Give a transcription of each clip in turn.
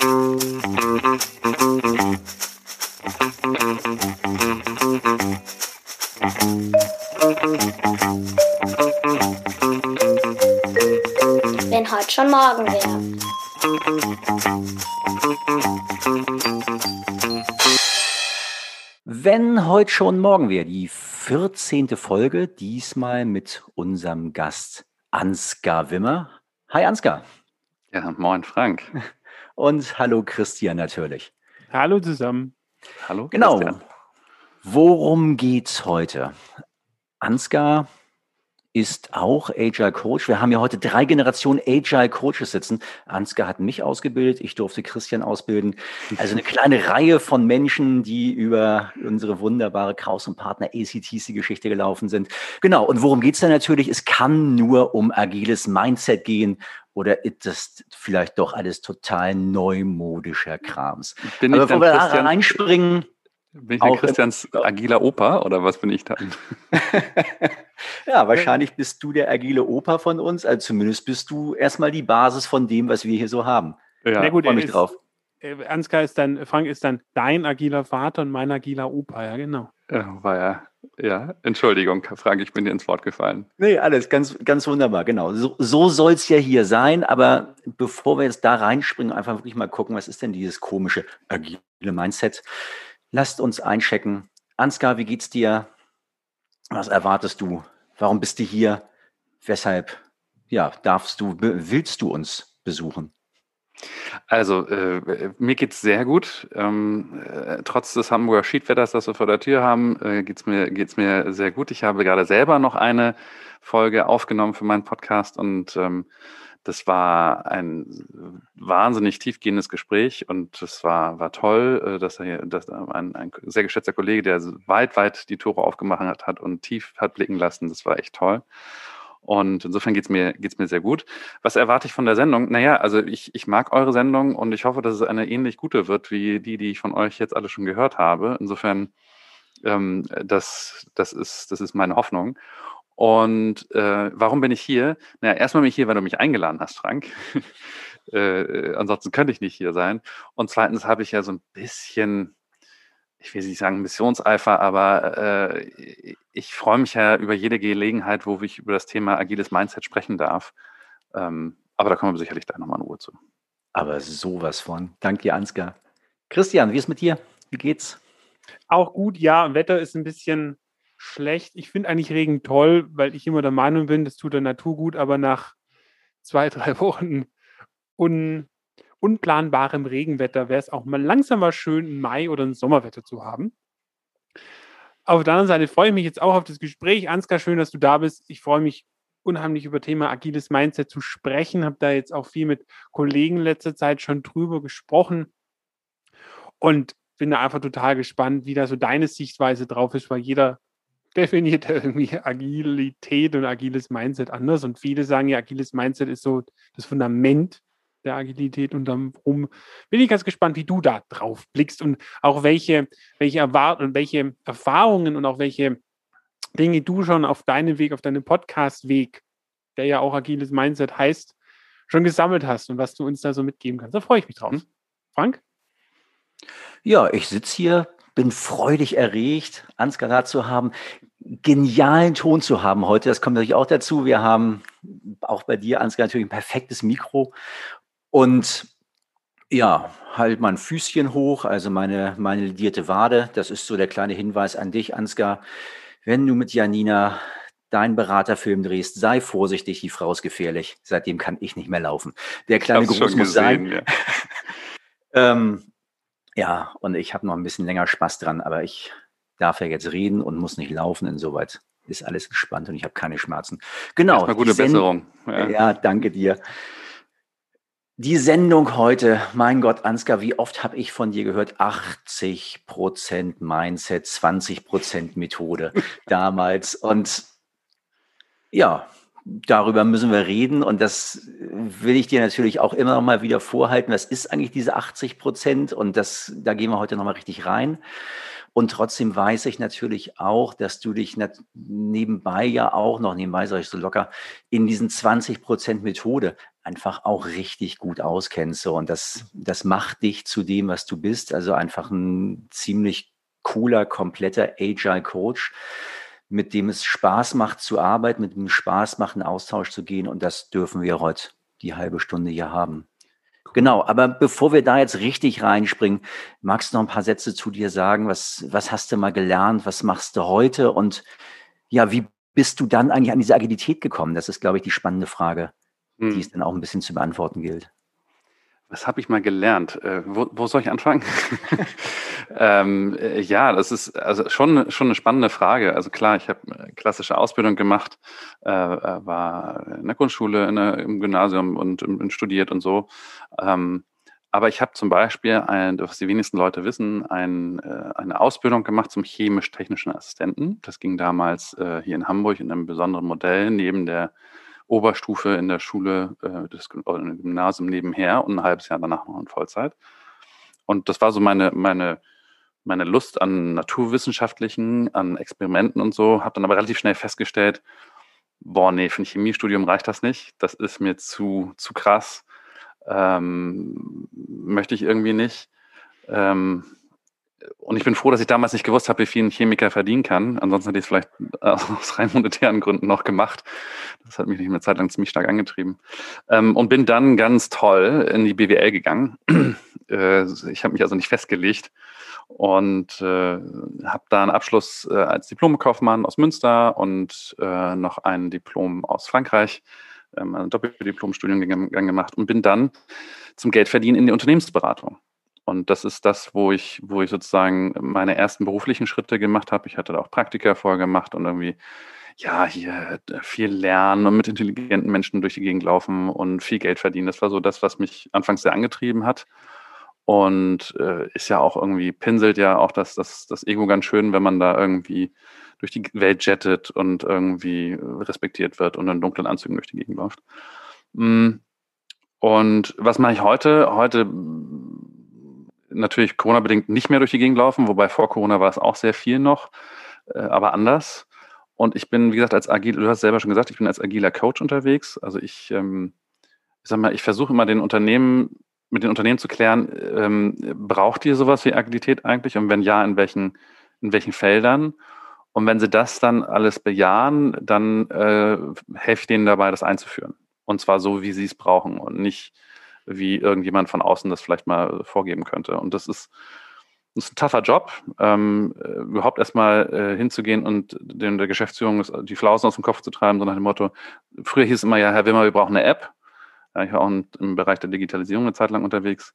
Wenn heute schon morgen wäre. Wenn heute schon morgen wäre, die 14. Folge, diesmal mit unserem Gast Ansgar Wimmer. Hi Ansgar. Ja, moin Frank. Und hallo Christian natürlich. Hallo zusammen. Hallo. Genau. Christian. Worum geht's heute? Ansgar ist auch Agile Coach. Wir haben ja heute drei Generationen Agile Coaches sitzen. Ansgar hat mich ausgebildet, ich durfte Christian ausbilden. Also eine kleine Reihe von Menschen, die über unsere wunderbare Kraus und Partner ACTC-Geschichte gelaufen sind. Genau, und worum geht's da natürlich? Es kann nur um agiles Mindset gehen oder ist das vielleicht doch alles total neumodischer Krams? Bin Aber ich bevor dann wir da Christian, reinspringen, bin ich auch dann im- Christians agiler Opa oder was bin ich dann? ja, wahrscheinlich bist du der agile Opa von uns. Also zumindest bist du erstmal die Basis von dem, was wir hier so haben. Ja, Na gut, Freue er mich ist, drauf. äh, Ansgar ist dann, Frank ist dann dein agiler Vater und mein agiler Opa, ja genau. ja, war ja. Ja, Entschuldigung, Frank, ich bin dir ins Wort gefallen. Nee, alles ganz, ganz wunderbar, genau. So, so soll es ja hier sein, aber bevor wir jetzt da reinspringen, einfach wirklich mal gucken, was ist denn dieses komische agile Mindset? Lasst uns einchecken. Ansgar, wie geht's dir? Was erwartest du? Warum bist du hier? Weshalb, ja, darfst du, willst du uns besuchen? Also, äh, mir geht's sehr gut. Ähm, äh, trotz des Hamburger Schiedwetters, das wir vor der Tür haben, äh, geht's mir, geht's mir sehr gut. Ich habe gerade selber noch eine Folge aufgenommen für meinen Podcast und ähm, das war ein wahnsinnig tiefgehendes Gespräch und das war, war toll, äh, dass er dass ein, ein sehr geschätzter Kollege, der weit, weit die Tore aufgemacht hat und tief hat blicken lassen. Das war echt toll. Und insofern geht's mir, geht's mir sehr gut. Was erwarte ich von der Sendung? Naja, also ich, ich mag eure Sendung und ich hoffe, dass es eine ähnlich gute wird wie die, die ich von euch jetzt alle schon gehört habe. Insofern, ähm, das, das, ist, das ist meine Hoffnung. Und äh, warum bin ich hier? Naja, erstmal bin ich hier, weil du mich eingeladen hast, Frank. äh, ansonsten könnte ich nicht hier sein. Und zweitens habe ich ja so ein bisschen, ich will nicht sagen Missionseifer, aber äh, ich freue mich ja über jede Gelegenheit, wo ich über das Thema agiles Mindset sprechen darf. Ähm, aber da kommen wir sicherlich gleich nochmal in Ruhe zu. Aber sowas von. Danke dir, Ansgar. Christian, wie ist mit dir? Wie geht's? Auch gut, ja, Wetter ist ein bisschen schlecht. Ich finde eigentlich Regen toll, weil ich immer der Meinung bin, das tut der Natur gut, aber nach zwei, drei Wochen un, unplanbarem Regenwetter wäre es auch mal langsam mal schön, ein Mai oder ein Sommerwetter zu haben. Auf der anderen Seite freue ich mich jetzt auch auf das Gespräch. Ansgar, schön, dass du da bist. Ich freue mich unheimlich über Thema agiles Mindset zu sprechen. Habe da jetzt auch viel mit Kollegen letzter Zeit schon drüber gesprochen und bin da einfach total gespannt, wie da so deine Sichtweise drauf ist, weil jeder definiert irgendwie Agilität und agiles Mindset anders und viele sagen ja, agiles Mindset ist so das Fundament der Agilität und darum bin ich ganz gespannt, wie du da drauf blickst und auch welche, welche Erwart und welche Erfahrungen und auch welche Dinge du schon auf deinem Weg, auf deinem Podcast-Weg, der ja auch agiles Mindset heißt, schon gesammelt hast und was du uns da so mitgeben kannst. Da freue ich mich drauf. Mhm. Frank? Ja, ich sitze hier, bin freudig erregt, Ansgar da zu haben, genialen Ton zu haben heute. Das kommt natürlich auch dazu. Wir haben auch bei dir, Ansgar, natürlich ein perfektes Mikro. Und ja, halt mein Füßchen hoch, also meine, meine ledierte Wade. Das ist so der kleine Hinweis an dich, Ansgar. Wenn du mit Janina deinen Beraterfilm drehst, sei vorsichtig, die Frau ist gefährlich. Seitdem kann ich nicht mehr laufen. Der kleine Gruß muss sein. gesehen, ja. Ähm, ja, und ich habe noch ein bisschen länger Spaß dran, aber ich darf ja jetzt reden und muss nicht laufen. Insoweit ist alles entspannt und ich habe keine Schmerzen. Genau. Erstmal gute Besserung. Ja. Ja. danke dir. Die Sendung heute, mein Gott, Ansgar, wie oft habe ich von dir gehört? 80% Mindset, 20% Methode damals. Und ja, darüber müssen wir reden. Und das will ich dir natürlich auch immer noch mal wieder vorhalten. Was ist eigentlich diese 80 Prozent? Und das, da gehen wir heute noch mal richtig rein. Und trotzdem weiß ich natürlich auch, dass du dich nebenbei ja auch noch, nebenbei sage ich so locker, in diesen 20 Prozent Methode einfach auch richtig gut auskennst. Und das, das macht dich zu dem, was du bist. Also einfach ein ziemlich cooler, kompletter Agile Coach, mit dem es Spaß macht zu arbeiten, mit dem es Spaß macht, in Austausch zu gehen. Und das dürfen wir heute die halbe Stunde hier haben. Genau, aber bevor wir da jetzt richtig reinspringen, magst du noch ein paar Sätze zu dir sagen? Was, was hast du mal gelernt? Was machst du heute? Und ja, wie bist du dann eigentlich an diese Agilität gekommen? Das ist, glaube ich, die spannende Frage, hm. die es dann auch ein bisschen zu beantworten gilt. Was habe ich mal gelernt? Äh, wo, wo, soll ich anfangen? ähm, äh, ja, das ist also schon, schon eine spannende Frage. Also klar, ich habe äh, klassische Ausbildung gemacht, äh, äh, war in der Grundschule, in der, im Gymnasium und, und, studiert und so. Ähm, aber ich habe zum Beispiel, ein, was die wenigsten Leute wissen, ein, äh, eine Ausbildung gemacht zum chemisch-technischen Assistenten. Das ging damals hier in Hamburg in einem besonderen Modell neben der Oberstufe in der Schule, äh, des Gymnasium nebenher und ein halbes Jahr danach noch in Vollzeit. Und das war so meine, meine, meine Lust an naturwissenschaftlichen, an Experimenten und so, habe dann aber relativ schnell festgestellt, boah, nee, für ein Chemiestudium reicht das nicht. Das ist mir zu, zu krass. Ähm, möchte ich irgendwie nicht. Ähm, und ich bin froh, dass ich damals nicht gewusst habe, wie viel ein Chemiker verdienen kann. Ansonsten hätte ich es vielleicht aus rein monetären Gründen noch gemacht. Das hat mich nicht eine Zeit lang ziemlich stark angetrieben. Ähm, und bin dann ganz toll in die BWL gegangen. Äh, ich habe mich also nicht festgelegt und äh, habe da einen Abschluss äh, als Diplomkaufmann aus Münster und äh, noch ein Diplom aus Frankreich, ähm, ein Doppeldiplomstudiengang gemacht und bin dann zum Geldverdienen in die Unternehmensberatung. Und das ist das, wo ich, wo ich sozusagen meine ersten beruflichen Schritte gemacht habe. Ich hatte da auch Praktika vorher gemacht und irgendwie, ja, hier äh, viel lernen und mit intelligenten Menschen durch die Gegend laufen und viel Geld verdienen. Das war so das, was mich anfangs sehr angetrieben hat. Und äh, ist ja auch irgendwie, pinselt ja auch das, das, das Ego ganz schön, wenn man da irgendwie durch die Welt jettet und irgendwie respektiert wird und in dunklen Anzügen durch die Gegend läuft. Mm. Und was mache ich heute? Heute natürlich Corona-bedingt nicht mehr durch die Gegend laufen, wobei vor Corona war es auch sehr viel noch, äh, aber anders. Und ich bin, wie gesagt, als agil, du hast selber schon gesagt, ich bin als agiler Coach unterwegs. Also ich, ähm, ich sag mal, ich versuche immer den Unternehmen, mit den Unternehmen zu klären, ähm, braucht ihr sowas wie Agilität eigentlich? Und wenn ja, in welchen, in welchen Feldern? Und wenn sie das dann alles bejahen, dann äh, helfe ich denen dabei, das einzuführen. Und zwar so, wie sie es brauchen und nicht wie irgendjemand von außen das vielleicht mal vorgeben könnte. Und das ist, das ist ein tougher Job, ähm, überhaupt erstmal äh, hinzugehen und den, der Geschäftsführung die Flausen aus dem Kopf zu treiben, so nach dem Motto, früher hieß es immer, ja, Herr Wimmer, wir brauchen eine App. Ja, ich war auch im Bereich der Digitalisierung eine Zeit lang unterwegs.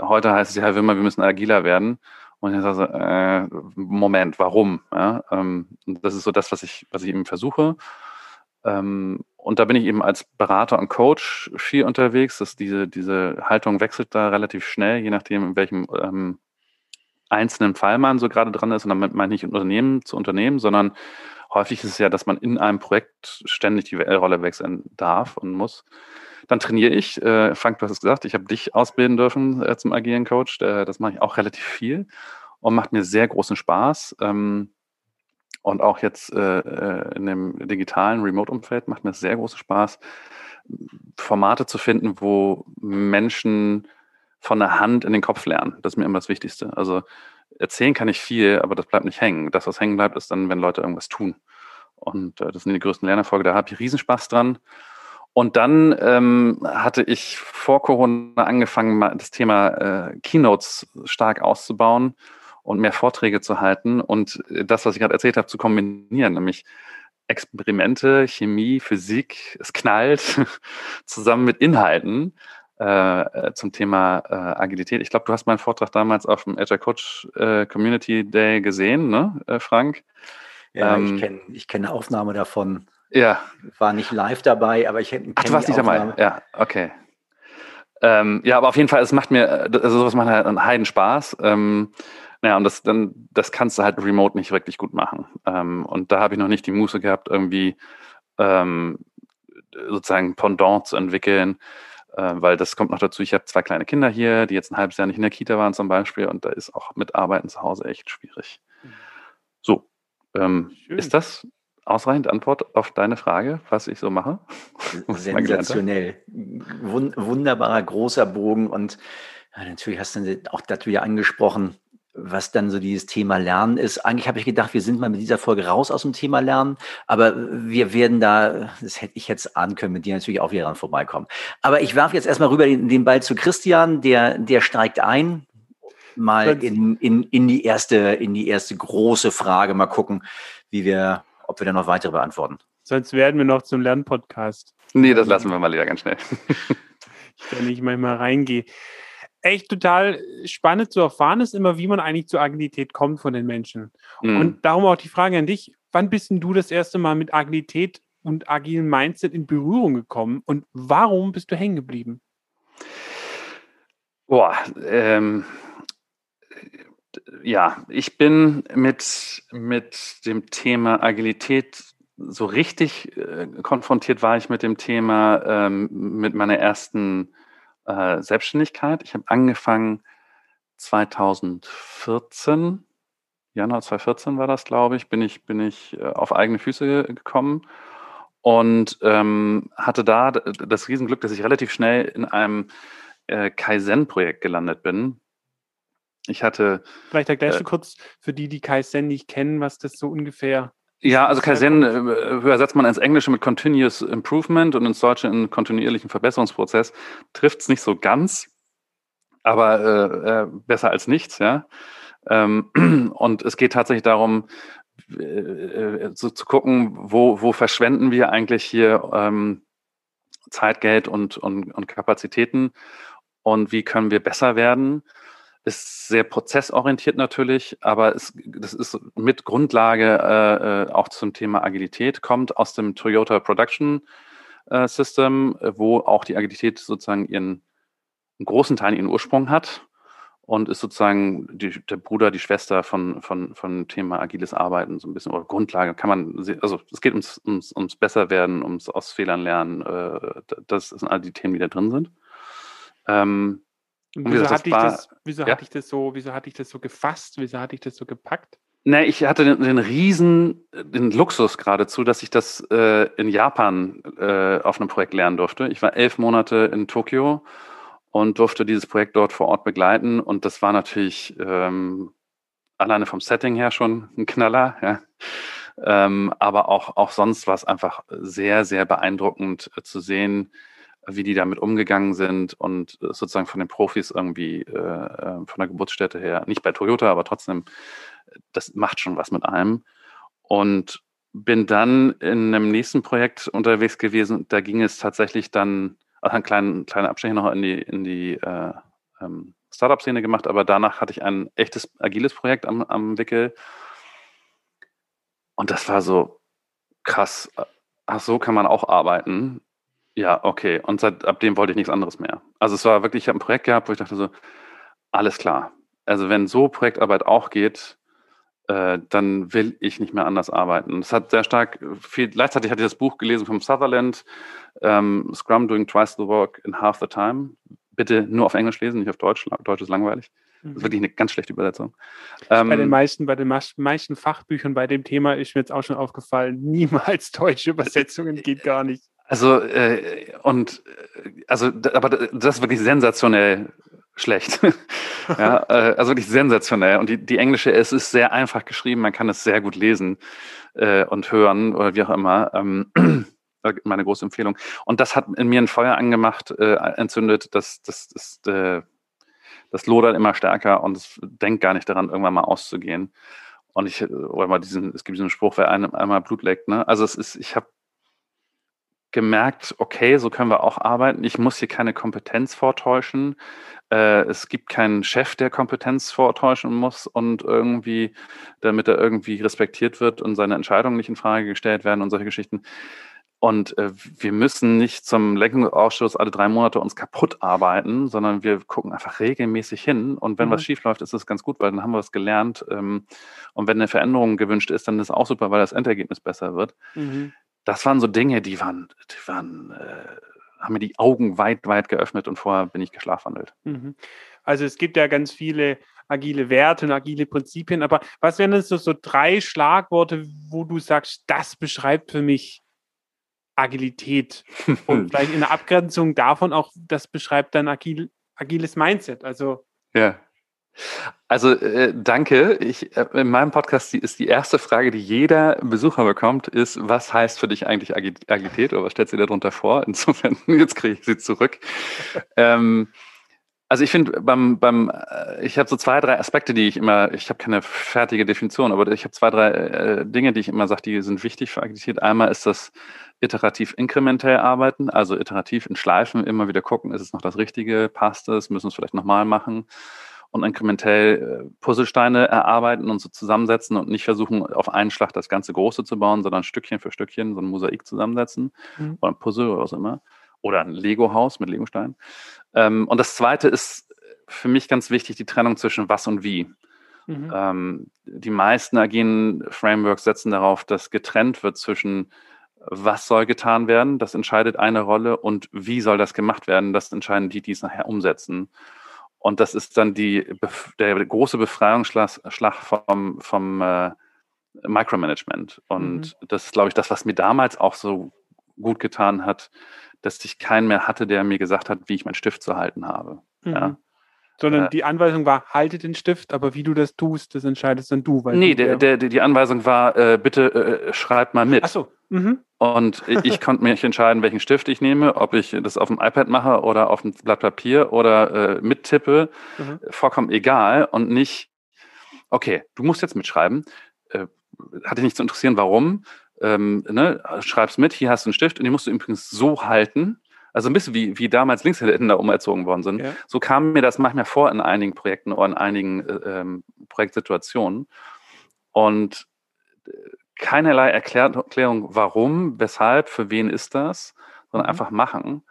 Heute heißt es ja, Herr Wimmer, wir müssen agiler werden. Und ich sage so, äh, Moment, warum? Ja, ähm, das ist so das, was ich, was ich eben versuche. Ähm, und da bin ich eben als Berater und Coach viel unterwegs. Dass diese, diese Haltung wechselt da relativ schnell, je nachdem, in welchem ähm, einzelnen Fall man so gerade dran ist. Und damit meine ich nicht Unternehmen zu Unternehmen, sondern häufig ist es ja, dass man in einem Projekt ständig die Rolle wechseln darf und muss. Dann trainiere ich. Äh, Frank, du hast es gesagt, ich habe dich ausbilden dürfen äh, zum agilen Coach. Äh, das mache ich auch relativ viel und macht mir sehr großen Spaß. Ähm, und auch jetzt äh, äh, in dem digitalen Remote-Umfeld macht mir es sehr großen Spaß, Formate zu finden, wo Menschen von der Hand in den Kopf lernen. Das ist mir immer das Wichtigste. Also erzählen kann ich viel, aber das bleibt nicht hängen. Das, was hängen bleibt, ist dann, wenn Leute irgendwas tun. Und äh, das sind die größten Lernerfolge. Da habe ich Riesenspaß dran. Und dann ähm, hatte ich vor Corona angefangen, das Thema äh, Keynotes stark auszubauen und mehr Vorträge zu halten und äh, das, was ich gerade erzählt habe, zu kombinieren, nämlich Experimente, Chemie, Physik, es knallt, zusammen mit Inhalten äh, äh, zum Thema äh, Agilität. Ich glaube, du hast meinen Vortrag damals auf dem Agile Coach äh, Community Day gesehen, ne, äh, Frank? Ja, ähm, ich kenne ich kenn eine Aufnahme davon. Ja. War nicht live dabei, aber ich kenne Ach, du warst nicht dabei? Ja, okay. Ähm, ja, aber auf jeden Fall, es macht mir, also sowas macht halt einen Heidenspaß. Ähm, ja, und das dann, das kannst du halt remote nicht wirklich gut machen. Ähm, und da habe ich noch nicht die Muße gehabt, irgendwie ähm, sozusagen Pendant zu entwickeln. Äh, weil das kommt noch dazu, ich habe zwei kleine Kinder hier, die jetzt ein halbes Jahr nicht in der Kita waren zum Beispiel und da ist auch mit Arbeiten zu Hause echt schwierig. So, ähm, ist das ausreichend Antwort auf deine Frage, was ich so mache? Sensationell. Wunderbarer großer Bogen und ja, natürlich hast du auch das wieder angesprochen, was dann so dieses Thema Lernen ist. Eigentlich habe ich gedacht, wir sind mal mit dieser Folge raus aus dem Thema Lernen, aber wir werden da, das hätte ich jetzt ahnen können, mit dir natürlich auch wieder dran vorbeikommen. Aber ich werfe jetzt erstmal rüber den, den Ball zu Christian, der, der steigt ein, mal in, in, in, die erste, in die erste große Frage, mal gucken, wie wir, ob wir da noch weitere beantworten. Sonst werden wir noch zum Lernpodcast. Nee, das lassen wir mal lieber ganz schnell. ich, wenn ich manchmal reingehe echt total spannend zu erfahren ist immer, wie man eigentlich zur Agilität kommt von den Menschen. Mhm. Und darum auch die Frage an dich, wann bist denn du das erste Mal mit Agilität und agilen Mindset in Berührung gekommen und warum bist du hängen geblieben? Boah, ähm, ja, ich bin mit, mit dem Thema Agilität so richtig äh, konfrontiert war ich mit dem Thema ähm, mit meiner ersten äh, Selbstständigkeit. Ich habe angefangen 2014, Januar 2014 war das, glaube ich, bin ich, bin ich äh, auf eigene Füße gekommen und ähm, hatte da das Riesenglück, dass ich relativ schnell in einem äh, Kaizen-Projekt gelandet bin. Ich hatte. Vielleicht erklärst äh, du kurz für die, die Kaizen nicht kennen, was das so ungefähr ja, also Kaizen äh, übersetzt man ins Englische mit Continuous Improvement und ins Deutsche in kontinuierlichen Verbesserungsprozess. Trifft es nicht so ganz, aber äh, äh, besser als nichts, ja. Ähm, und es geht tatsächlich darum, äh, äh, so zu gucken, wo, wo verschwenden wir eigentlich hier ähm, Zeit, Geld und, und, und Kapazitäten und wie können wir besser werden ist sehr prozessorientiert natürlich, aber es, das ist mit Grundlage äh, äh, auch zum Thema Agilität, kommt aus dem Toyota Production äh, System, wo auch die Agilität sozusagen ihren einen großen Teil ihren Ursprung hat und ist sozusagen die, der Bruder, die Schwester von, von, von Thema agiles Arbeiten, so ein bisschen, oder Grundlage, kann man, also es geht ums, ums, ums Besserwerden, ums aus Fehlern lernen, äh, das sind all die Themen, die da drin sind. Ähm, und wieso, hatte, ich das, wieso ja? hatte ich das so, wieso hatte ich das so gefasst? Wieso hatte ich das so gepackt? Ne, ich hatte den, den Riesen, den Luxus geradezu, dass ich das äh, in Japan äh, auf einem Projekt lernen durfte. Ich war elf Monate in Tokio und durfte dieses Projekt dort vor Ort begleiten. Und das war natürlich ähm, alleine vom Setting her schon ein Knaller. Ja. Ähm, aber auch, auch sonst war es einfach sehr, sehr beeindruckend äh, zu sehen, wie die damit umgegangen sind und äh, sozusagen von den Profis irgendwie äh, äh, von der Geburtsstätte her, nicht bei Toyota, aber trotzdem, das macht schon was mit einem. Und bin dann in einem nächsten Projekt unterwegs gewesen. Da ging es tatsächlich dann, also einen kleinen, kleinen Abstecher noch in die, in die äh, ähm, Startup-Szene gemacht, aber danach hatte ich ein echtes agiles Projekt am, am Wickel. Und das war so krass. Ach, so kann man auch arbeiten. Ja, okay. Und seit ab dem wollte ich nichts anderes mehr. Also es war wirklich, ich habe ein Projekt gehabt, wo ich dachte so, alles klar. Also wenn so Projektarbeit auch geht, äh, dann will ich nicht mehr anders arbeiten. Es hat sehr stark viel, gleichzeitig hatte ich das Buch gelesen vom Sutherland, ähm, Scrum Doing Twice the Work in Half the Time. Bitte nur auf Englisch lesen, nicht auf Deutsch. Deutsch ist langweilig. Das ist mhm. wirklich eine ganz schlechte Übersetzung. Ähm, bei den meisten, bei den meisten Fachbüchern bei dem Thema ist mir jetzt auch schon aufgefallen, niemals deutsche Übersetzungen geht gar nicht. Also, äh, und, äh, also, aber das ist wirklich sensationell schlecht. ja, äh, also wirklich sensationell. Und die, die englische, es ist sehr einfach geschrieben, man kann es sehr gut lesen äh, und hören oder wie auch immer. Ähm, meine große Empfehlung. Und das hat in mir ein Feuer angemacht, äh, entzündet, das, das, das, äh, das lodert immer stärker und es denkt gar nicht daran, irgendwann mal auszugehen. Und ich, oder mal diesen, es gibt diesen Spruch, wer einem einmal Blut leckt, ne? Also es ist, ich habe gemerkt, okay, so können wir auch arbeiten. Ich muss hier keine Kompetenz vortäuschen. Äh, es gibt keinen Chef, der Kompetenz vortäuschen muss und irgendwie, damit er irgendwie respektiert wird und seine Entscheidungen nicht in Frage gestellt werden und solche Geschichten. Und äh, wir müssen nicht zum Lenkungsausschuss alle drei Monate uns kaputt arbeiten, sondern wir gucken einfach regelmäßig hin. Und wenn mhm. was schief läuft, ist das ganz gut, weil dann haben wir was gelernt. Ähm, und wenn eine Veränderung gewünscht ist, dann ist es auch super, weil das Endergebnis besser wird. Mhm das waren so Dinge, die waren, die waren, äh, haben mir die Augen weit, weit geöffnet und vorher bin ich geschlafwandelt. Mhm. Also es gibt ja ganz viele agile Werte und agile Prinzipien, aber was wären denn so, so drei Schlagworte, wo du sagst, das beschreibt für mich Agilität und vielleicht in der Abgrenzung davon auch, das beschreibt dann agil, agiles Mindset. Also ja. Also äh, danke. Ich, äh, in meinem Podcast die, ist die erste Frage, die jeder Besucher bekommt, ist, was heißt für dich eigentlich Agilität oder was stellst du dir darunter vor? Insofern, jetzt kriege ich sie zurück. ähm, also ich finde, beim, beim, äh, ich habe so zwei, drei Aspekte, die ich immer, ich habe keine fertige Definition, aber ich habe zwei, drei äh, Dinge, die ich immer sage, die sind wichtig für Agilität. Einmal ist das iterativ inkrementell arbeiten, also iterativ in Schleifen immer wieder gucken, ist es noch das Richtige, passt es, müssen wir es vielleicht nochmal machen und inkrementell äh, Puzzlesteine erarbeiten und so zusammensetzen und nicht versuchen, auf einen Schlag das ganze Große zu bauen, sondern Stückchen für Stückchen so ein Mosaik zusammensetzen mhm. oder ein Puzzle oder was immer. Oder ein Lego-Haus mit Legosteinen. Ähm, und das zweite ist für mich ganz wichtig, die Trennung zwischen was und wie. Mhm. Ähm, die meisten agilen Frameworks setzen darauf, dass getrennt wird zwischen was soll getan werden, das entscheidet eine Rolle, und wie soll das gemacht werden, das entscheiden die, die es nachher umsetzen. Und das ist dann die, der große Befreiungsschlag vom, vom äh, Micromanagement. Und mhm. das ist, glaube ich, das, was mir damals auch so gut getan hat, dass ich keinen mehr hatte, der mir gesagt hat, wie ich meinen Stift zu halten habe. Mhm. Ja sondern äh, die Anweisung war, halte den Stift, aber wie du das tust, das entscheidest dann du. Weil nee, du, der, der, die Anweisung war, äh, bitte äh, schreib mal mit. Ach so. Mhm. Und ich konnte mich entscheiden, welchen Stift ich nehme, ob ich das auf dem iPad mache oder auf dem Blatt Papier oder äh, mittippe, mhm. vollkommen egal und nicht, okay, du musst jetzt mitschreiben. Äh, hat dich nicht zu interessieren, warum. Ähm, ne, schreib's mit, hier hast du einen Stift und den musst du übrigens so halten, also ein bisschen wie, wie damals Linkshänder umerzogen worden sind. Ja. So kam mir das manchmal vor in einigen Projekten oder in einigen äh, ähm, Projektsituationen. Und äh, keinerlei Erklärung, warum, weshalb, für wen ist das, sondern mhm. einfach machen.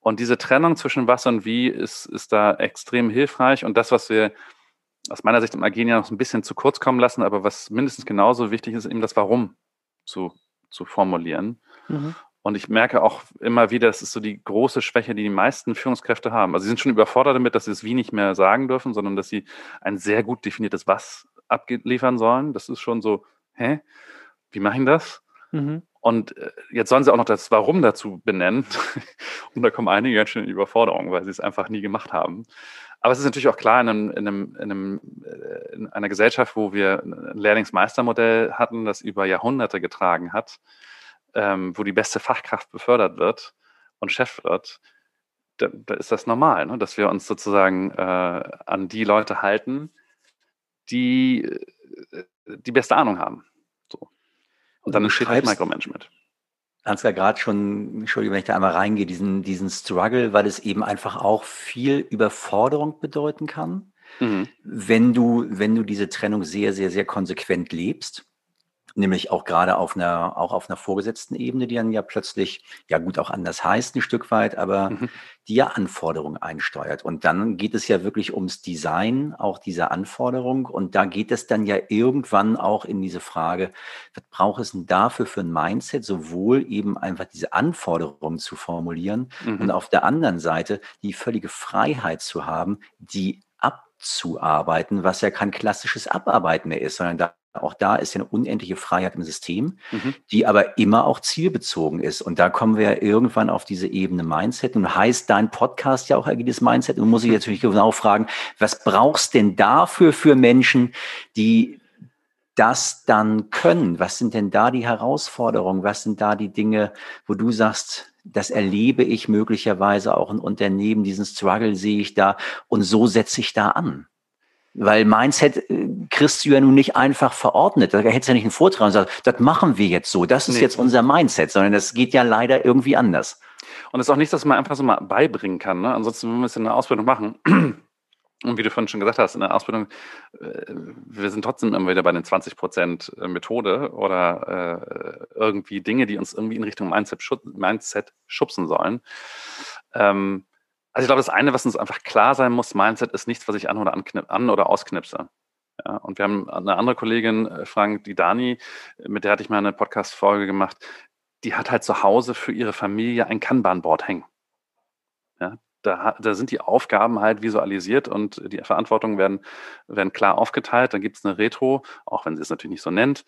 Und diese Trennung zwischen was und wie ist, ist da extrem hilfreich. Und das, was wir aus meiner Sicht im Agieren ja noch ein bisschen zu kurz kommen lassen, aber was mindestens genauso wichtig ist, eben das Warum zu, zu formulieren. Mhm. Und ich merke auch immer wieder, das ist so die große Schwäche, die die meisten Führungskräfte haben. Also sie sind schon überfordert damit, dass sie das Wie nicht mehr sagen dürfen, sondern dass sie ein sehr gut definiertes Was abliefern sollen. Das ist schon so, hä? Wie mache ich das? Mhm. Und äh, jetzt sollen sie auch noch das Warum dazu benennen. Und da kommen einige ganz schön in Überforderung, weil sie es einfach nie gemacht haben. Aber es ist natürlich auch klar, in, einem, in, einem, in, einem, äh, in einer Gesellschaft, wo wir ein Lehrlingsmeistermodell hatten, das über Jahrhunderte getragen hat, ähm, wo die beste Fachkraft befördert wird und Chef wird, da, da ist das normal, ne? dass wir uns sozusagen äh, an die Leute halten, die äh, die beste Ahnung haben. Und dann entsteht halt Micromanagement. Ansgar gerade schon, Entschuldigung, wenn ich da einmal reingehe, diesen, diesen Struggle, weil es eben einfach auch viel Überforderung bedeuten kann, mhm. wenn du, wenn du diese Trennung sehr, sehr, sehr konsequent lebst nämlich auch gerade auf einer, auch auf einer vorgesetzten Ebene, die dann ja plötzlich, ja gut, auch anders heißt ein Stück weit, aber mhm. die ja Anforderungen einsteuert. Und dann geht es ja wirklich ums Design auch dieser Anforderung. Und da geht es dann ja irgendwann auch in diese Frage, was braucht es denn dafür für ein Mindset, sowohl eben einfach diese Anforderungen zu formulieren mhm. und auf der anderen Seite die völlige Freiheit zu haben, die abzuarbeiten, was ja kein klassisches Abarbeiten mehr ist, sondern da auch da ist ja eine unendliche Freiheit im System, mhm. die aber immer auch zielbezogen ist. Und da kommen wir ja irgendwann auf diese Ebene Mindset. Und heißt dein Podcast ja auch agiles Mindset. Und muss ich jetzt natürlich genau fragen, was brauchst denn dafür für Menschen, die das dann können? Was sind denn da die Herausforderungen? Was sind da die Dinge, wo du sagst, das erlebe ich möglicherweise auch in Unternehmen, diesen Struggle sehe ich da und so setze ich da an? Weil Mindset äh, kriegst du ja nun nicht einfach verordnet. Da hättest du ja nicht einen Vortrag und sagst, das machen wir jetzt so, das ist nee. jetzt unser Mindset, sondern das geht ja leider irgendwie anders. Und das ist auch nichts, was man einfach so mal beibringen kann. Ne? Ansonsten, wenn wir es in der Ausbildung machen, und wie du vorhin schon gesagt hast, in der Ausbildung, äh, wir sind trotzdem immer wieder bei den 20 Prozent äh, Methode oder irgendwie Dinge, die uns irgendwie in Richtung Mindset, Mindset schubsen sollen. Ähm, also ich glaube, das eine, was uns einfach klar sein muss, Mindset ist nichts, was ich an oder, an oder ausknipse. Ja, und wir haben eine andere Kollegin, äh, Frank, die Dani, mit der hatte ich mal eine Podcast-Folge gemacht, die hat halt zu Hause für ihre Familie ein Kanban-Board hängen. Da, da sind die Aufgaben halt visualisiert und die Verantwortungen werden, werden klar aufgeteilt. Dann gibt es eine Retro, auch wenn sie es natürlich nicht so nennt,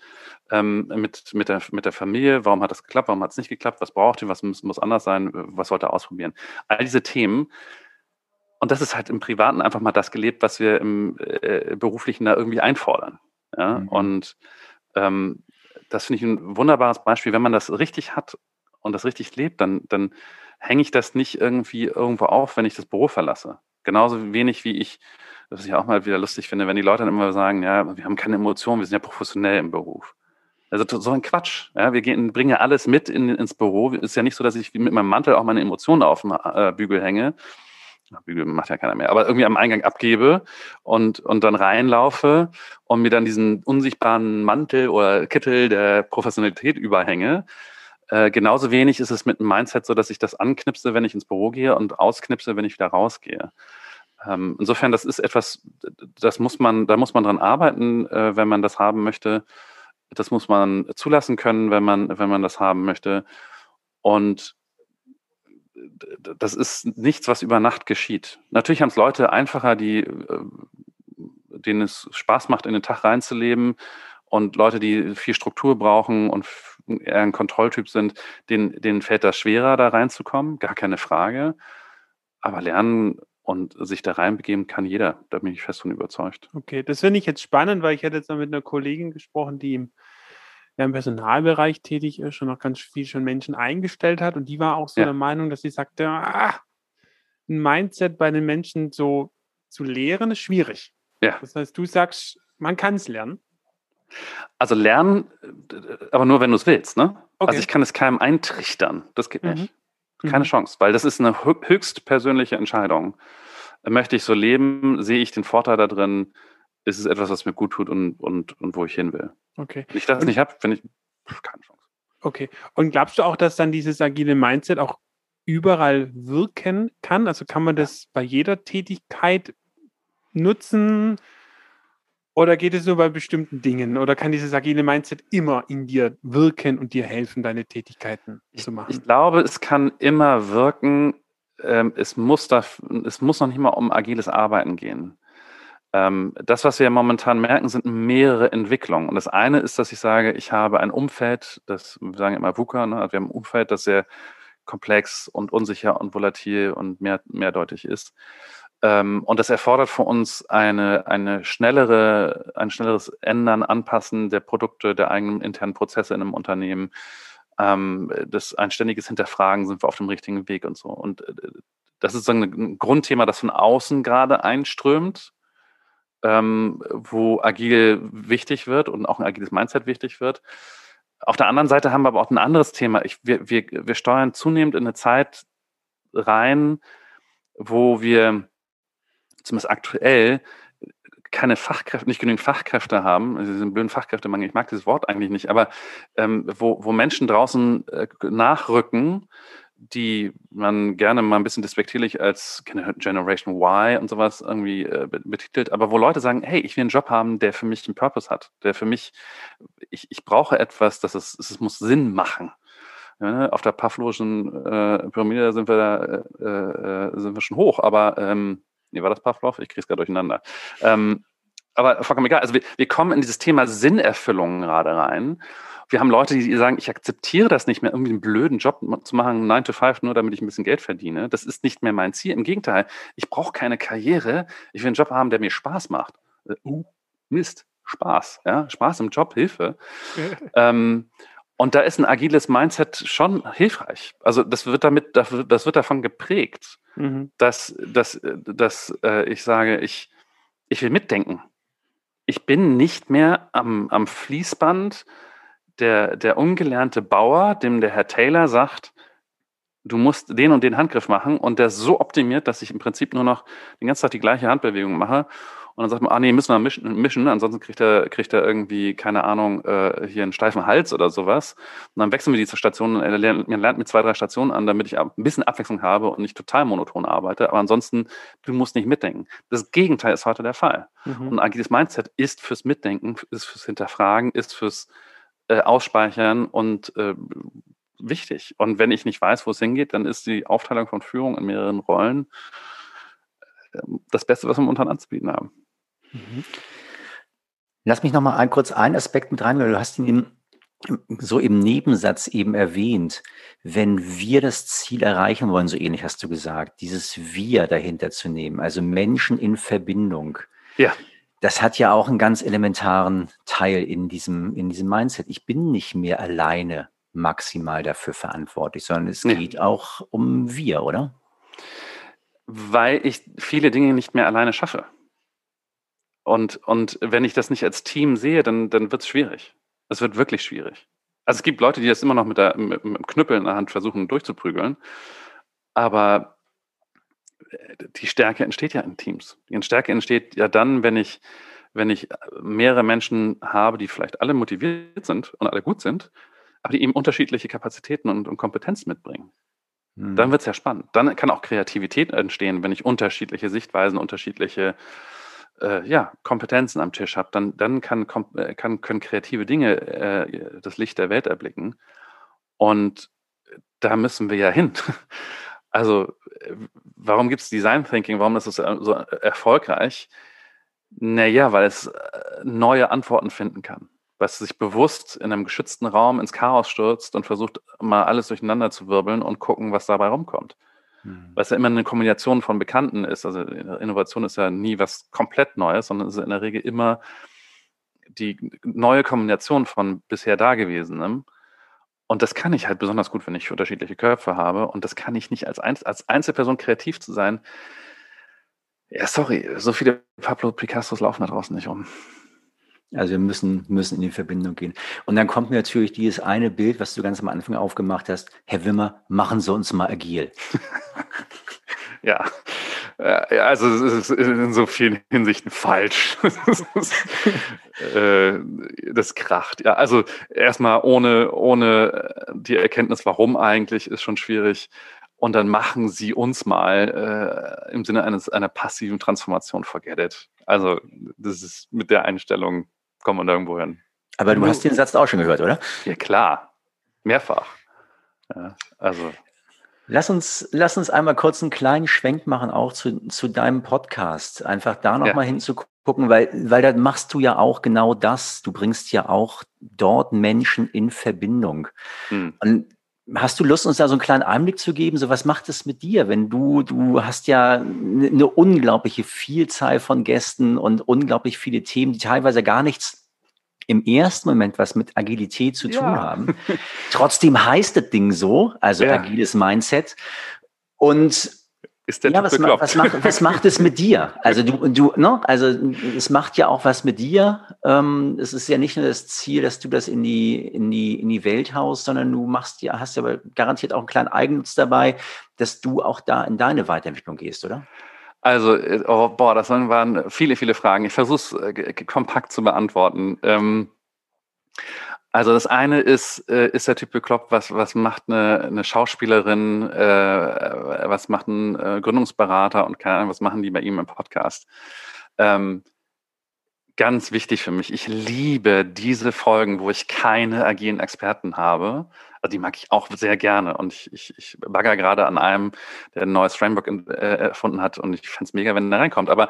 ähm, mit, mit, der, mit der Familie. Warum hat das geklappt? Warum hat es nicht geklappt? Was braucht ihr? Was muss, muss anders sein? Was sollte er ausprobieren? All diese Themen. Und das ist halt im Privaten einfach mal das gelebt, was wir im äh, Beruflichen da irgendwie einfordern. Ja? Mhm. Und ähm, das finde ich ein wunderbares Beispiel. Wenn man das richtig hat und das richtig lebt, dann, dann hänge ich das nicht irgendwie irgendwo auf, wenn ich das Büro verlasse. Genauso wenig wie ich, was ich auch mal wieder lustig finde, wenn die Leute dann immer sagen, ja, wir haben keine Emotionen, wir sind ja professionell im Beruf. Also so ein Quatsch. Ja, wir gehen, bringen ja alles mit in, ins Büro. Ist ja nicht so, dass ich mit meinem Mantel auch meine Emotionen auf dem äh, Bügel hänge. Bügel macht ja keiner mehr, aber irgendwie am Eingang abgebe und, und dann reinlaufe und mir dann diesen unsichtbaren Mantel oder Kittel der Professionalität überhänge äh, genauso wenig ist es mit dem Mindset so, dass ich das anknipse, wenn ich ins Büro gehe und ausknipse, wenn ich wieder rausgehe. Ähm, insofern, das ist etwas, das muss man, da muss man dran arbeiten, äh, wenn man das haben möchte. Das muss man zulassen können, wenn man, wenn man das haben möchte. Und das ist nichts, was über Nacht geschieht. Natürlich haben es Leute einfacher, die, äh, denen es Spaß macht, in den Tag reinzuleben und Leute, die viel Struktur brauchen und eher ein Kontrolltyp sind, denen, denen fällt das schwerer, da reinzukommen, gar keine Frage. Aber lernen und sich da reinbegeben kann jeder. Da bin ich fest von überzeugt. Okay, das finde ich jetzt spannend, weil ich hätte jetzt mit einer Kollegin gesprochen, die im, ja, im Personalbereich tätig ist und auch ganz viel schon Menschen eingestellt hat. Und die war auch so ja. der Meinung, dass sie sagte, ah, ein Mindset bei den Menschen so zu lehren ist schwierig. Ja. Das heißt, du sagst, man kann es lernen. Also lernen, aber nur wenn du es willst, ne? Okay. Also ich kann es keinem eintrichtern. Das geht nicht. Mhm. Keine mhm. Chance, weil das ist eine höchst persönliche Entscheidung. Möchte ich so leben? Sehe ich den Vorteil da drin? Ist es etwas, was mir gut tut und, und, und wo ich hin will? Okay. Wenn ich das und, nicht habe, finde ich keine Chance. Okay. Und glaubst du auch, dass dann dieses agile Mindset auch überall wirken kann? Also kann man das bei jeder Tätigkeit nutzen? Oder geht es nur bei bestimmten Dingen? Oder kann dieses agile Mindset immer in dir wirken und dir helfen, deine Tätigkeiten ich, zu machen? Ich glaube, es kann immer wirken. Ähm, es, muss da, es muss noch nicht mal um agiles Arbeiten gehen. Ähm, das, was wir momentan merken, sind mehrere Entwicklungen. Und das eine ist, dass ich sage, ich habe ein Umfeld, das wir sagen immer VUCA, ne? also wir haben ein Umfeld, das sehr komplex und unsicher und volatil und mehr, mehrdeutig ist. Ähm, und das erfordert von uns eine, eine schnellere, ein schnelleres Ändern, Anpassen der Produkte, der eigenen internen Prozesse in einem Unternehmen. Ähm, das ein ständiges Hinterfragen, sind wir auf dem richtigen Weg und so. Und äh, das ist ein Grundthema, das von außen gerade einströmt, ähm, wo agil wichtig wird und auch ein agiles Mindset wichtig wird. Auf der anderen Seite haben wir aber auch ein anderes Thema. Ich, wir, wir, wir steuern zunehmend in eine Zeit rein, wo wir zumindest aktuell, keine Fachkräfte, nicht genügend Fachkräfte haben, also diesen blöden Fachkräftemangel, ich mag dieses Wort eigentlich nicht, aber ähm, wo, wo Menschen draußen äh, nachrücken, die man gerne mal ein bisschen despektierlich als Generation Y und sowas irgendwie äh, betitelt, aber wo Leute sagen, hey, ich will einen Job haben, der für mich einen Purpose hat, der für mich, ich, ich brauche etwas, das es, es muss Sinn machen. Ja, auf der Pavlovischen äh, Pyramide sind wir da, äh, äh, sind wir schon hoch, aber ähm, Nee, war das Pavlov? Ich kriege es gerade durcheinander. Ähm, aber vollkommen egal. Also wir, wir kommen in dieses Thema Sinnerfüllung gerade rein. Wir haben Leute, die sagen, ich akzeptiere das nicht mehr, irgendwie einen blöden Job zu machen, 9 to 5, nur damit ich ein bisschen Geld verdiene. Das ist nicht mehr mein Ziel. Im Gegenteil, ich brauche keine Karriere. Ich will einen Job haben, der mir Spaß macht. Äh, uh, Mist, Spaß. Ja? Spaß im Job, Hilfe. ähm, und da ist ein agiles Mindset schon hilfreich. Also das wird damit, das wird davon geprägt, mhm. dass, dass, dass äh, ich sage, ich, ich will mitdenken. Ich bin nicht mehr am, am Fließband der, der ungelernte Bauer, dem der Herr Taylor sagt, du musst den und den Handgriff machen und der so optimiert, dass ich im Prinzip nur noch den ganzen Tag die gleiche Handbewegung mache und dann sagt man, ah nee, müssen wir mischen, mischen ansonsten kriegt er, kriegt er irgendwie, keine Ahnung, äh, hier einen steifen Hals oder sowas. Und dann wechseln wir die Stationen, er lernt, er lernt mit zwei, drei Stationen an, damit ich ein bisschen Abwechslung habe und nicht total monoton arbeite. Aber ansonsten, du musst nicht mitdenken. Das Gegenteil ist heute der Fall. Mhm. Und agiles Mindset ist fürs Mitdenken, ist fürs Hinterfragen, ist fürs äh, Ausspeichern und äh, wichtig. Und wenn ich nicht weiß, wo es hingeht, dann ist die Aufteilung von Führung in mehreren Rollen ähm, das Beste, was wir momentan anzubieten haben. Mhm. Lass mich noch mal ein, kurz einen Aspekt mit rein, du hast ihn so im Nebensatz eben erwähnt, wenn wir das Ziel erreichen wollen, so ähnlich hast du gesagt, dieses Wir dahinter zu nehmen, also Menschen in Verbindung. Ja. Das hat ja auch einen ganz elementaren Teil in diesem, in diesem Mindset. Ich bin nicht mehr alleine maximal dafür verantwortlich, sondern es nee. geht auch um wir, oder? Weil ich viele Dinge nicht mehr alleine schaffe. Und, und wenn ich das nicht als Team sehe, dann, dann wird es schwierig. Es wird wirklich schwierig. Also es gibt Leute, die das immer noch mit, der, mit, mit dem Knüppel in der Hand versuchen durchzuprügeln. Aber äh, die Stärke entsteht ja in Teams. Die Stärke entsteht ja dann, wenn ich, wenn ich mehrere Menschen habe, die vielleicht alle motiviert sind und alle gut sind, aber die eben unterschiedliche Kapazitäten und, und Kompetenzen mitbringen. Hm. Dann wird es ja spannend. Dann kann auch Kreativität entstehen, wenn ich unterschiedliche Sichtweisen, unterschiedliche äh, ja, Kompetenzen am Tisch habe, dann, dann kann, äh, kann, können kreative Dinge äh, das Licht der Welt erblicken. Und da müssen wir ja hin. Also, äh, warum gibt es Design Thinking? Warum ist es äh, so erfolgreich? Naja, weil es neue Antworten finden kann. Weil es sich bewusst in einem geschützten Raum ins Chaos stürzt und versucht, mal alles durcheinander zu wirbeln und gucken, was dabei rumkommt. Mhm. Es ja immer eine Kombination von Bekannten ist. Also Innovation ist ja nie was komplett Neues, sondern es ist in der Regel immer die neue Kombination von bisher Dagewesenem. Und das kann ich halt besonders gut, wenn ich unterschiedliche Köpfe habe. Und das kann ich nicht als, Einz als Einzelperson kreativ zu sein. Ja, sorry, so viele Pablo Picassos laufen da draußen nicht um. Also wir müssen, müssen in die Verbindung gehen. Und dann kommt mir natürlich dieses eine Bild, was du ganz am Anfang aufgemacht hast. Herr Wimmer, machen Sie uns mal agil. ja. Ja, also es ist in so vielen Hinsichten falsch. Äh, das kracht. Ja, also erstmal ohne, ohne die Erkenntnis, warum eigentlich, ist schon schwierig. Und dann machen sie uns mal äh, im Sinne eines einer passiven Transformation forget it. Also das ist mit der Einstellung kommt man da irgendwo hin. Aber du hast den Satz auch schon gehört, oder? Ja, klar. Mehrfach. Ja, also. Lass uns, lass uns einmal kurz einen kleinen Schwenk machen, auch zu, zu deinem Podcast. Einfach da nochmal ja. hinzugucken, weil, weil da machst du ja auch genau das. Du bringst ja auch dort Menschen in Verbindung. Hm. Und Hast du Lust, uns da so einen kleinen Einblick zu geben? So, was macht es mit dir, wenn du, du hast ja eine unglaubliche Vielzahl von Gästen und unglaublich viele Themen, die teilweise gar nichts im ersten Moment was mit Agilität zu tun ja. haben. Trotzdem heißt das Ding so, also ja. agiles Mindset. Und ist der ja, was, was, macht, was macht es mit dir? Also du, du, ne? Also es macht ja auch was mit dir. Ähm, es ist ja nicht nur das Ziel, dass du das in die, in die, in die Welt haust, sondern du machst ja, hast ja aber garantiert auch einen kleinen Eigennutz dabei, dass du auch da in deine Weiterentwicklung gehst, oder? Also, äh, oh, boah, das waren viele, viele Fragen. Ich versuche es äh, kompakt zu beantworten. Ähm, also das eine ist, äh, ist der Typ bekloppt, was, was macht eine, eine Schauspielerin, äh, was macht ein äh, Gründungsberater und keine Ahnung, was machen die bei ihm im Podcast. Ähm, ganz wichtig für mich. Ich liebe diese Folgen, wo ich keine agilen Experten habe. Also die mag ich auch sehr gerne. Und ich, ich, ich bagger gerade an einem, der ein neues Framework in, äh, erfunden hat. Und ich fände es mega, wenn er reinkommt. Aber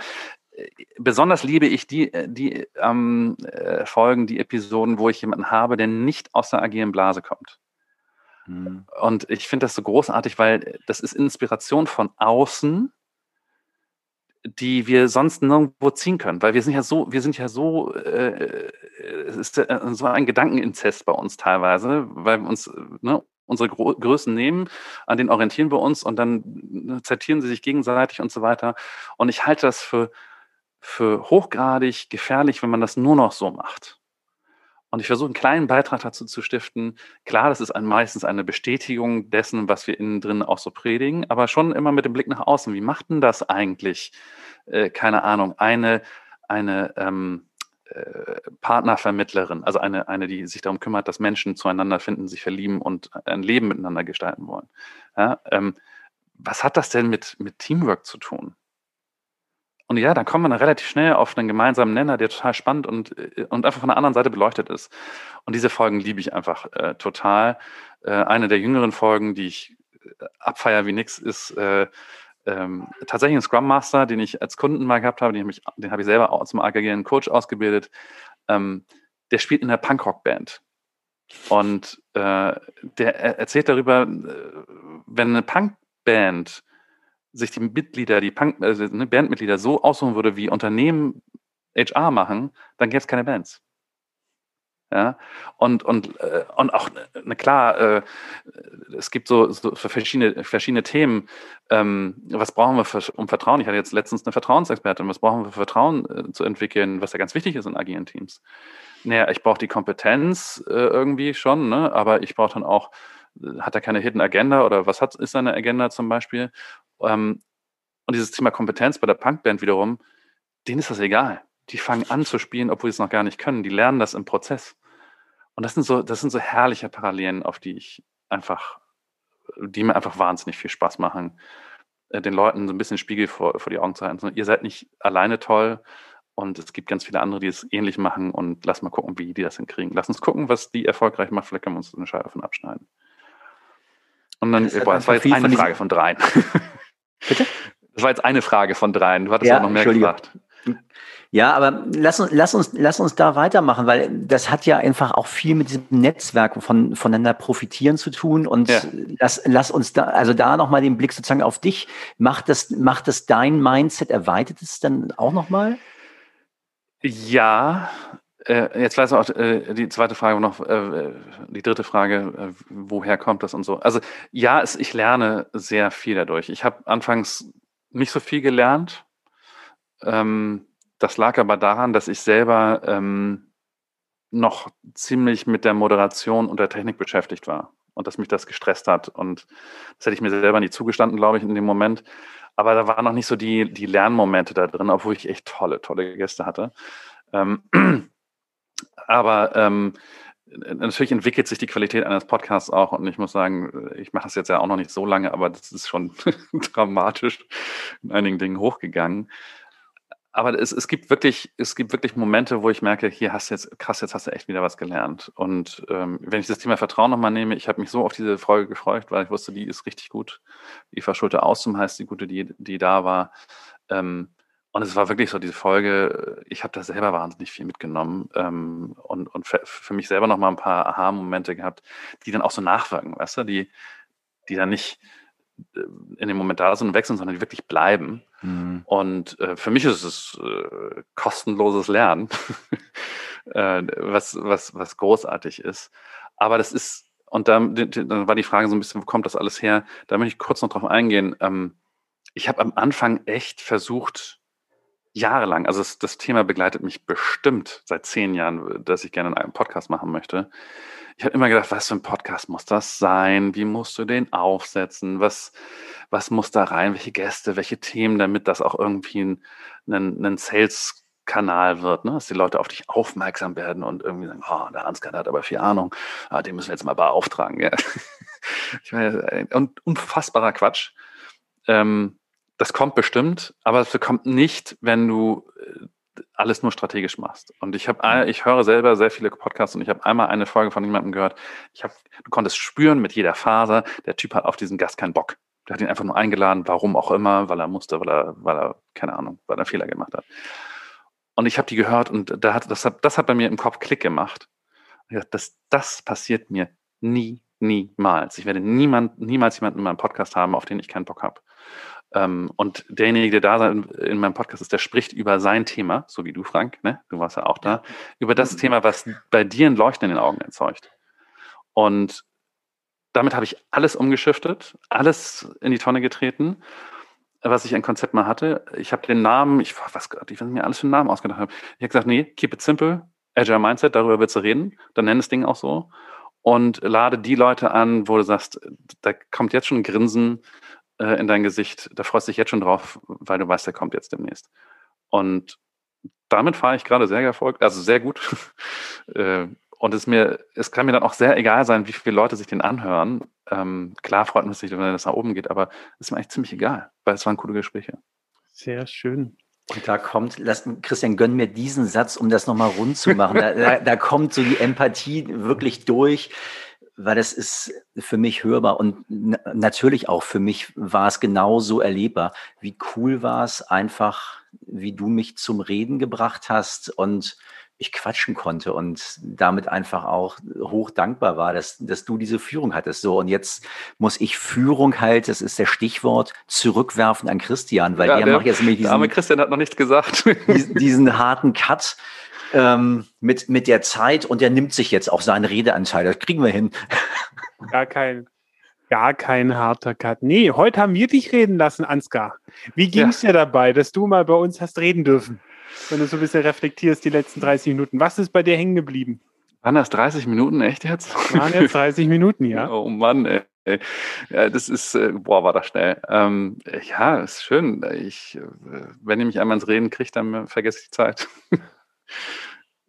besonders liebe ich die, äh, die ähm, äh, Folgen, die Episoden, wo ich jemanden habe, der nicht aus der agilen Blase kommt. Mhm. Und ich finde das so großartig, weil das ist Inspiration von außen, die wir sonst nirgendwo ziehen können, weil wir sind ja so, wir sind ja so, äh, es ist äh, so ein Gedankeninzest bei uns teilweise, weil wir uns ne, unsere Gro Größen nehmen, an denen orientieren wir uns und dann ne, zertieren sie sich gegenseitig und so weiter. Und ich halte das für für hochgradig gefährlich, wenn man das nur noch so macht. Und ich versuche einen kleinen Beitrag dazu zu stiften. Klar, das ist ein, meistens eine Bestätigung dessen, was wir innen drin auch so predigen, aber schon immer mit dem Blick nach außen. Wie macht denn das eigentlich, äh, keine Ahnung, eine, eine ähm, äh, Partnervermittlerin, also eine, eine, die sich darum kümmert, dass Menschen zueinander finden, sich verlieben und ein Leben miteinander gestalten wollen. Ja, ähm, was hat das denn mit, mit Teamwork zu tun? Und ja, dann kommt man relativ schnell auf einen gemeinsamen Nenner, der total spannend und, äh, und einfach von der anderen Seite beleuchtet ist. Und diese Folgen liebe ich einfach äh, total. Äh, eine der jüngeren Folgen, die ich äh, abfeier wie nix, ist äh, ähm, tatsächlich ein Scrum Master, den ich als Kunden mal gehabt habe, den habe ich, den habe ich selber zum aggregierenden Coach ausgebildet. Ähm, der spielt in der Punkrock-Band. Und äh, der erzählt darüber, wenn eine Punkband sich die Mitglieder, die Punk, also Bandmitglieder so aussuchen würde, wie Unternehmen HR machen, dann gäbe es keine Bands. Ja, und, und, äh, und auch, ne, klar, äh, es gibt so, so verschiedene, verschiedene Themen. Ähm, was brauchen wir für, um Vertrauen? Ich hatte jetzt letztens eine Vertrauensexpertin. Was brauchen wir für Vertrauen äh, zu entwickeln, was ja ganz wichtig ist in agilen Teams? Naja, ich brauche die Kompetenz äh, irgendwie schon, ne? aber ich brauche dann auch, äh, hat er keine Hidden Agenda oder was hat, ist seine Agenda zum Beispiel? Ähm, und dieses Thema Kompetenz bei der Punkband wiederum, denen ist das egal. Die fangen an zu spielen, obwohl sie es noch gar nicht können. Die lernen das im Prozess. Und das sind so, das sind so herrliche Parallelen, auf die ich einfach, die mir einfach wahnsinnig viel Spaß machen, äh, den Leuten so ein bisschen Spiegel vor, vor die Augen zu halten. Ihr seid nicht alleine toll und es gibt ganz viele andere, die es ähnlich machen und lass mal gucken, wie die das hinkriegen. Lass uns gucken, was die erfolgreich macht. Vielleicht können wir uns eine Scheibe davon abschneiden. Und dann, das, boah, das war jetzt eine Frage von dreien. Bitte? Das war jetzt eine Frage von dreien. Du hattest ja, auch noch mehr gesagt. Ja, aber lass uns, lass uns, lass uns da weitermachen, weil das hat ja einfach auch viel mit diesem Netzwerk von, voneinander profitieren zu tun. Und ja. lass, lass uns da, also da nochmal den Blick sozusagen auf dich. Macht das, macht das dein Mindset, erweitert es dann auch nochmal? Ja, äh, jetzt weiß ich auch äh, die zweite Frage noch, äh, die dritte Frage, äh, woher kommt das und so. Also ja, es, ich lerne sehr viel dadurch. Ich habe anfangs nicht so viel gelernt. Ähm, das lag aber daran, dass ich selber ähm, noch ziemlich mit der Moderation und der Technik beschäftigt war und dass mich das gestresst hat. Und das hätte ich mir selber nie zugestanden, glaube ich, in dem Moment. Aber da waren noch nicht so die, die Lernmomente da drin, obwohl ich echt tolle, tolle Gäste hatte. Ähm, aber ähm, natürlich entwickelt sich die Qualität eines Podcasts auch und ich muss sagen, ich mache das jetzt ja auch noch nicht so lange, aber das ist schon dramatisch in einigen Dingen hochgegangen. Aber es, es gibt wirklich, es gibt wirklich Momente, wo ich merke, hier hast du jetzt, krass, jetzt hast du echt wieder was gelernt. Und ähm, wenn ich das Thema Vertrauen nochmal nehme, ich habe mich so auf diese Folge gefreut, weil ich wusste, die ist richtig gut. Eva Schulte Auszum heißt die gute, die, die da war. Ähm, und es war wirklich so, diese Folge, ich habe da selber wahnsinnig viel mitgenommen ähm, und, und für, für mich selber nochmal ein paar Aha-Momente gehabt, die dann auch so nachwirken, weißt du, die, die dann nicht äh, in dem Moment da sind und wechseln, sondern die wirklich bleiben. Mhm. Und äh, für mich ist es äh, kostenloses Lernen, äh, was, was, was großartig ist. Aber das ist, und dann, dann war die Frage so ein bisschen, wo kommt das alles her? Da möchte ich kurz noch drauf eingehen. Ähm, ich habe am Anfang echt versucht, jahrelang, also das, das, Thema begleitet mich bestimmt seit zehn Jahren, dass ich gerne einen Podcast machen möchte. Ich habe immer gedacht, was für ein Podcast muss das sein? Wie musst du den aufsetzen? Was, was muss da rein? Welche Gäste, welche Themen, damit das auch irgendwie ein, ein, ein Sales-Kanal wird, ne? dass die Leute auf dich aufmerksam werden und irgendwie sagen, oh, der Ansgar hat aber viel Ahnung, ah, den müssen wir jetzt mal beauftragen. Ja. Ich meine, und unfassbarer Quatsch. Ähm, das kommt bestimmt, aber es kommt nicht, wenn du äh, alles nur strategisch machst. Und ich habe, mhm. ich höre selber sehr viele Podcasts und ich habe einmal eine Folge von jemandem gehört. Ich habe, du konntest spüren mit jeder Faser, der Typ hat auf diesen Gast keinen Bock. Der hat ihn einfach nur eingeladen, warum auch immer, weil er musste, weil er, weil er, keine Ahnung, weil er Fehler gemacht hat. Und ich habe die gehört und da hat, das, hat, das hat bei mir im Kopf Klick gemacht. Das, das passiert mir nie, niemals. Ich werde niemand, niemals jemanden in meinem Podcast haben, auf den ich keinen Bock habe. Ähm, und derjenige, der da in, in meinem Podcast ist, der spricht über sein Thema, so wie du, Frank, ne? du warst ja auch da, über das Thema, was bei dir ein Leuchten in den Augen erzeugt. Und damit habe ich alles umgeschiftet, alles in die Tonne getreten, was ich ein Konzept mal hatte. Ich habe den Namen, ich was, ich weiß mir alles für einen Namen ausgedacht habe. Ich habe gesagt, nee, keep it simple, Agile Mindset, darüber willst du reden, dann nenn das Ding auch so und lade die Leute an, wo du sagst, da kommt jetzt schon ein Grinsen, äh, in dein Gesicht. Da freust du dich jetzt schon drauf, weil du weißt, der kommt jetzt demnächst. Und damit fahre ich gerade sehr erfolgt, also sehr gut. äh, und es mir, es kann mir dann auch sehr egal sein, wie viele Leute sich den anhören. Ähm, klar freut man sich, wenn das nach oben geht, aber es ist mir eigentlich ziemlich egal, weil es waren coole Gespräche. Sehr schön. Und da kommt, lass, Christian, gönn mir diesen Satz, um das nochmal rund zu machen. Da, da, da kommt so die Empathie wirklich durch weil das ist für mich hörbar und natürlich auch für mich war es genauso erlebbar. Wie cool war es einfach, wie du mich zum Reden gebracht hast und ich quatschen konnte und damit einfach auch hoch dankbar war, dass, dass du diese Führung hattest. So, und jetzt muss ich Führung halt, das ist der Stichwort, zurückwerfen an Christian, weil ja, er der, macht jetzt nämlich diesen, der arme Christian hat noch nichts gesagt. diesen, diesen harten Cut ähm, mit, mit der Zeit und er nimmt sich jetzt auch seinen Redeanteil. Das kriegen wir hin. Gar kein, gar kein harter Cut. Nee, heute haben wir dich reden lassen, Ansgar. Wie ging es ja. dir dabei, dass du mal bei uns hast reden dürfen? Wenn du so ein bisschen reflektierst, die letzten 30 Minuten. Was ist bei dir hängen geblieben? Waren das 30 Minuten, echt jetzt? Waren jetzt 30 Minuten, ja. Oh Mann, ey. Ja, das ist, äh, boah, war das schnell. Ähm, ja, ist schön. Ich, äh, wenn ihr mich einmal ins Reden kriegt, dann vergesse ich die Zeit.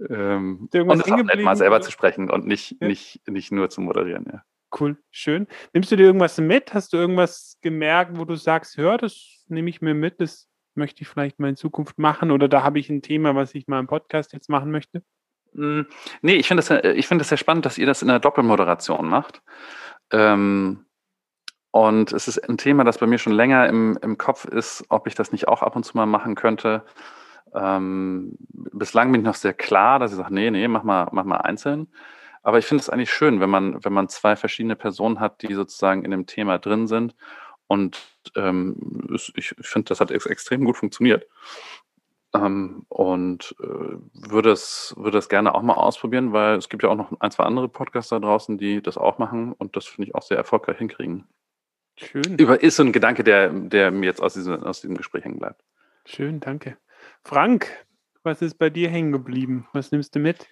Ähm, und es auch nett, mal selber zu sprechen und nicht, ja. nicht, nicht nur zu moderieren, ja. Cool, schön. Nimmst du dir irgendwas mit? Hast du irgendwas gemerkt, wo du sagst, hör, das nehme ich mir mit, das möchte ich vielleicht mal in Zukunft machen oder da habe ich ein Thema, was ich mal im Podcast jetzt machen möchte? Hm, nee, ich finde das, ich find das sehr spannend, dass ihr das in einer Doppelmoderation macht. Ähm, und es ist ein Thema, das bei mir schon länger im, im Kopf ist, ob ich das nicht auch ab und zu mal machen könnte. Ähm, bislang bin ich noch sehr klar, dass ich sage, nee, nee, mach mal, mach mal einzeln. Aber ich finde es eigentlich schön, wenn man, wenn man zwei verschiedene Personen hat, die sozusagen in dem Thema drin sind. Und ähm, ich finde, das hat ex extrem gut funktioniert. Ähm, und äh, würde, es, würde es gerne auch mal ausprobieren, weil es gibt ja auch noch ein, zwei andere Podcaster draußen, die das auch machen und das finde ich auch sehr erfolgreich hinkriegen. Schön. Über ist so ein Gedanke, der, der mir jetzt aus diesem, aus diesem Gespräch hängen bleibt. Schön, danke. Frank, was ist bei dir hängen geblieben? Was nimmst du mit?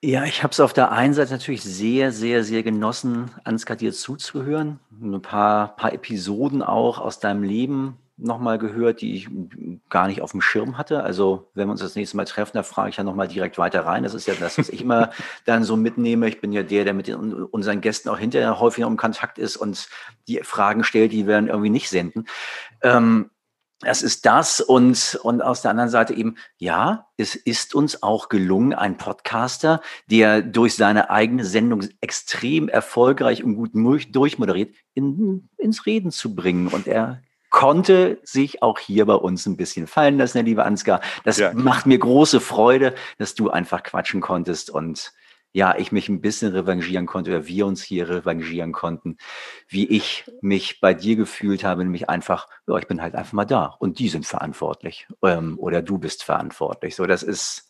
Ja, ich habe es auf der einen Seite natürlich sehr, sehr, sehr genossen, Ansgar dir zuzuhören. Ein paar, paar Episoden auch aus deinem Leben nochmal gehört, die ich gar nicht auf dem Schirm hatte. Also wenn wir uns das nächste Mal treffen, da frage ich ja nochmal direkt weiter rein. Das ist ja das, was ich immer dann so mitnehme. Ich bin ja der, der mit den, unseren Gästen auch hinterher häufiger im Kontakt ist und die Fragen stellt, die wir dann irgendwie nicht senden. Ähm, es ist das und, und aus der anderen Seite eben, ja, es ist uns auch gelungen, ein Podcaster, der durch seine eigene Sendung extrem erfolgreich und gut durchmoderiert, in, ins Reden zu bringen. Und er konnte sich auch hier bei uns ein bisschen fallen lassen, der liebe Ansgar. Das ja. macht mir große Freude, dass du einfach quatschen konntest und ja, ich mich ein bisschen revanchieren konnte oder wir uns hier revanchieren konnten, wie ich mich bei dir gefühlt habe, nämlich einfach, ja, ich bin halt einfach mal da und die sind verantwortlich ähm, oder du bist verantwortlich. So, das ist.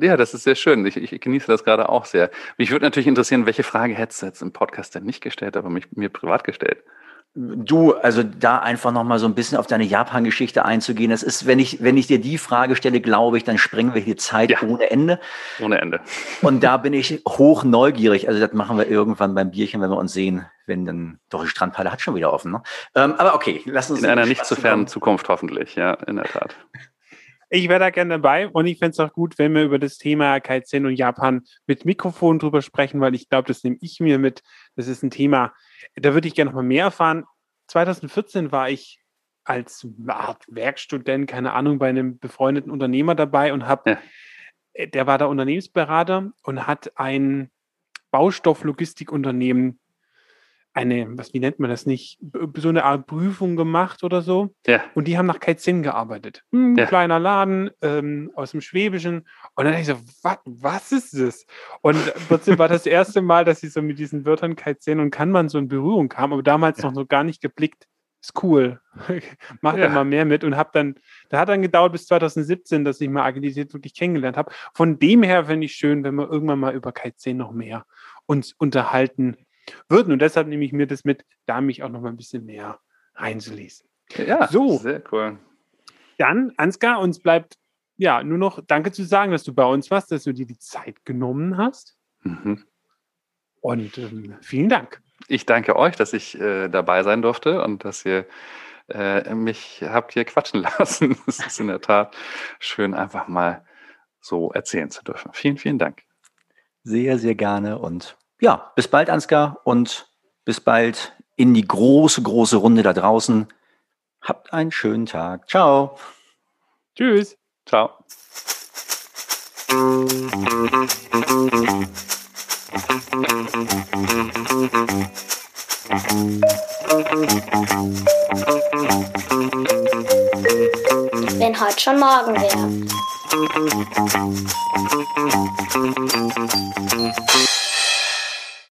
Ja, das ist sehr schön. Ich, ich genieße das gerade auch sehr. Mich würde natürlich interessieren, welche Frage hättest du jetzt im Podcast denn nicht gestellt, aber mich, mir privat gestellt? Du, also da einfach noch mal so ein bisschen auf deine Japan-Geschichte einzugehen. Das ist, wenn ich, wenn ich dir die Frage stelle, glaube ich, dann sprengen wir hier Zeit ja. ohne Ende. Ohne Ende. Und da bin ich hoch neugierig. Also das machen wir irgendwann beim Bierchen, wenn wir uns sehen, wenn dann, doch die Strandpalle hat schon wieder offen. Ne? Ähm, aber okay, lass uns. In einer nicht zu fernen Zukunft hoffentlich, ja, in der Tat. Ich wäre da gerne dabei und ich fände es auch gut, wenn wir über das Thema Kaizen und Japan mit Mikrofon drüber sprechen, weil ich glaube, das nehme ich mir mit. Das ist ein Thema, da würde ich gerne noch mal mehr erfahren. 2014 war ich als Werkstudent, keine Ahnung, bei einem befreundeten Unternehmer dabei und habe, ja. Äh, der war der Unternehmensberater und hat ein Baustofflogistikunternehmen eine, was, wie nennt man das nicht, so eine Art Prüfung gemacht oder so. Ja. Und die haben nach Kaizen gearbeitet. Hm, ja. Kleiner Laden ähm, aus dem Schwäbischen. Und dann dachte ich so, was, was ist das? Und plötzlich war das erste Mal, dass ich so mit diesen Wörtern Kaizen und kann man so in Berührung kam, aber damals ja. noch so gar nicht geblickt. Ist cool. Mach ja. da mal mehr mit und habe dann, da hat dann gedauert bis 2017, dass ich mal Agilität wirklich kennengelernt habe. Von dem her finde ich schön, wenn wir irgendwann mal über Kaizen noch mehr uns unterhalten würden. Und deshalb nehme ich mir das mit, da mich auch noch mal ein bisschen mehr reinzulesen. Ja, so. sehr cool. Dann, Ansgar, uns bleibt ja nur noch Danke zu sagen, dass du bei uns warst, dass du dir die Zeit genommen hast. Mhm. Und ähm, vielen Dank. Ich danke euch, dass ich äh, dabei sein durfte und dass ihr äh, mich habt hier quatschen lassen. Es ist in der Tat schön, einfach mal so erzählen zu dürfen. Vielen, vielen Dank. Sehr, sehr gerne und ja, bis bald, Ansgar, und bis bald in die große, große Runde da draußen. Habt einen schönen Tag. Ciao. Tschüss. Ciao. Wenn heute schon morgen wäre.